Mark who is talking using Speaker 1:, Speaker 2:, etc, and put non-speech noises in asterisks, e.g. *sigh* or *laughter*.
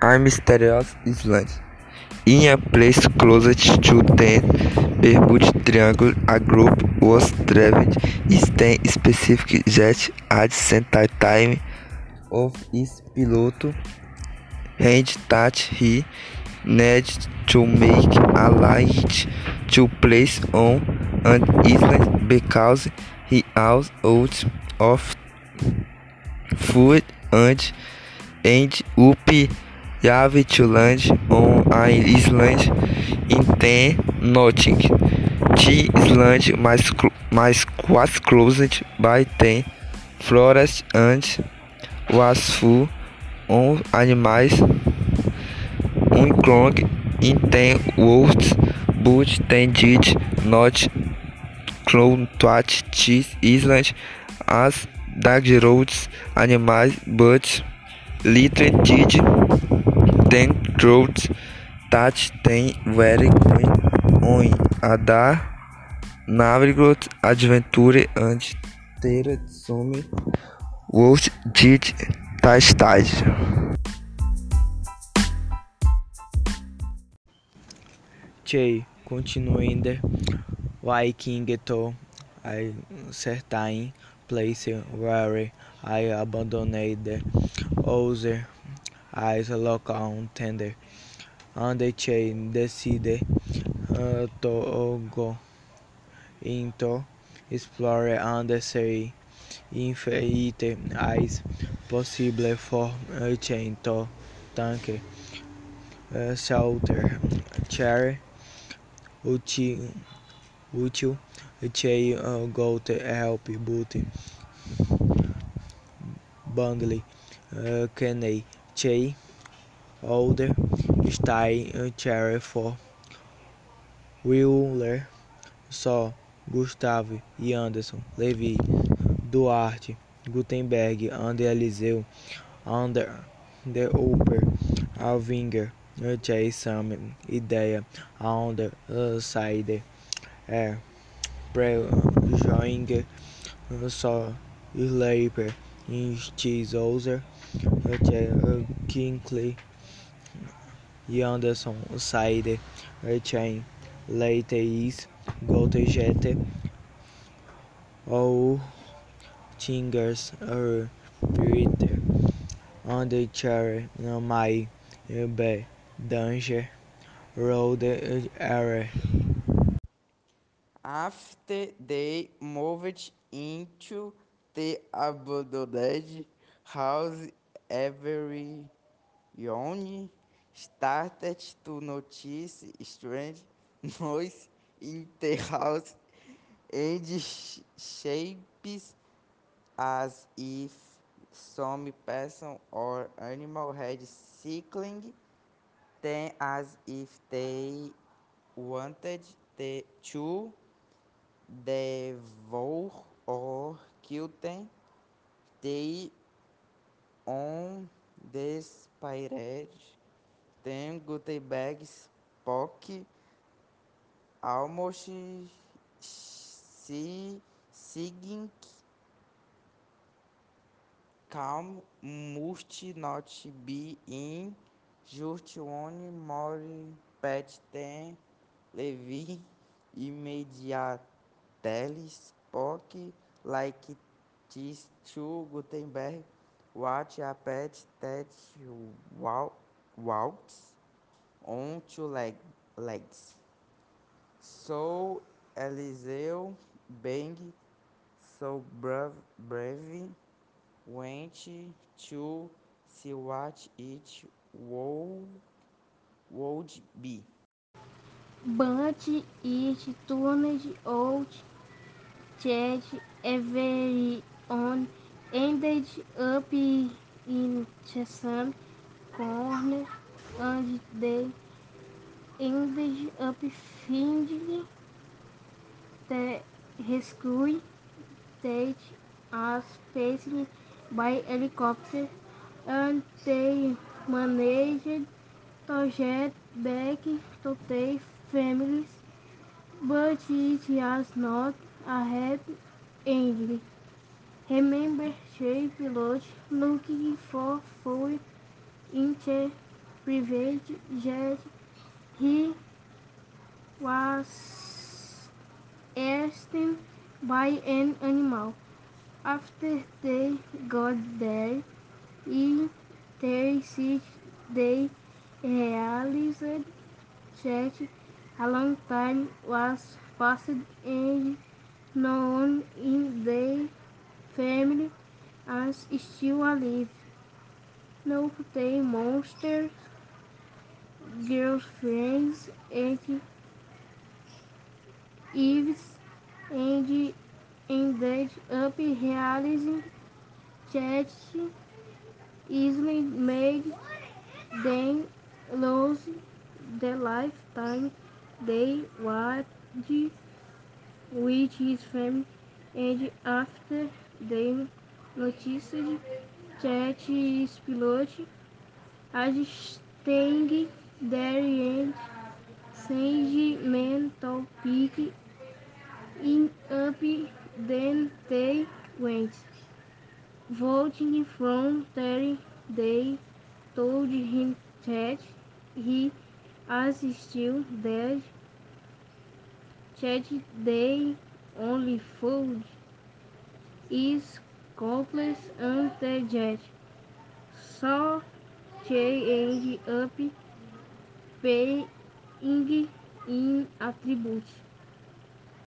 Speaker 1: a mysterious island. In a place closest to the Bermuda Triangle, a group was traveling eastern specific jet at the time of its pilot had that he needed to make a light to place on an island because he was out of food and ended up having to land on an island in the nothing. The island mais, mais was closed by the forest and was full of animals unclog in the woods but they did not contact this island as dangerous animals but little did that they were going on a navigate adventure and ter some world did tastar.
Speaker 2: Che continuando Viking to a certain place where I abandoned other as local tender and Che decided uh, to go into explore and see it is possible for a chain to tank uh, shelter chair útil, útil Che uh, go to help but bundle uh, Kenny Che older uh, chair for Wheeler só Gustavo e Anderson Levi Duarte Gutenberg and Eliseu under the upper Alvinger J. Sam ideia uh, side é pre-joining só Slaper Cheeseozer Kinkley e Anderson side chain late is Goldjet ou Tingers or Peter on the chair my be danger road area.
Speaker 3: After they moved into the abandoned house, everyone started to notice strange *laughs* noise in the house and shapes as if some person or animal had cycling them as if they wanted the, to devour or kill them. They on despaired then Gutenberg spoke almost se singing calm must not be in just one more pet than Levi immediately spoke like this to Gutenberg. What a pet that walks on two leg, legs. So Eliseu being so brave, brave went to see what it would, would be.
Speaker 4: But it turned out that everyone ended up in the same corner and they ended up finding the rescue that was faced by helicopter and they managed to get back to their families, but it was not a happy ending. Remember three pilots looking for food in the private jet. He was eaten by an animal. After they got there, in 36 they realized that a long time was passed and no one in their family was still alive. No, they monsters, girlfriends, and Eves, and ended up realizing that easily made them lose the lifetime they had with his family and after they noticed that his pilot had staying there and sentimental pick in up then they went. Voting from there they told him that he was still dead, that they only food is complex and. So they ended up paying in attributes.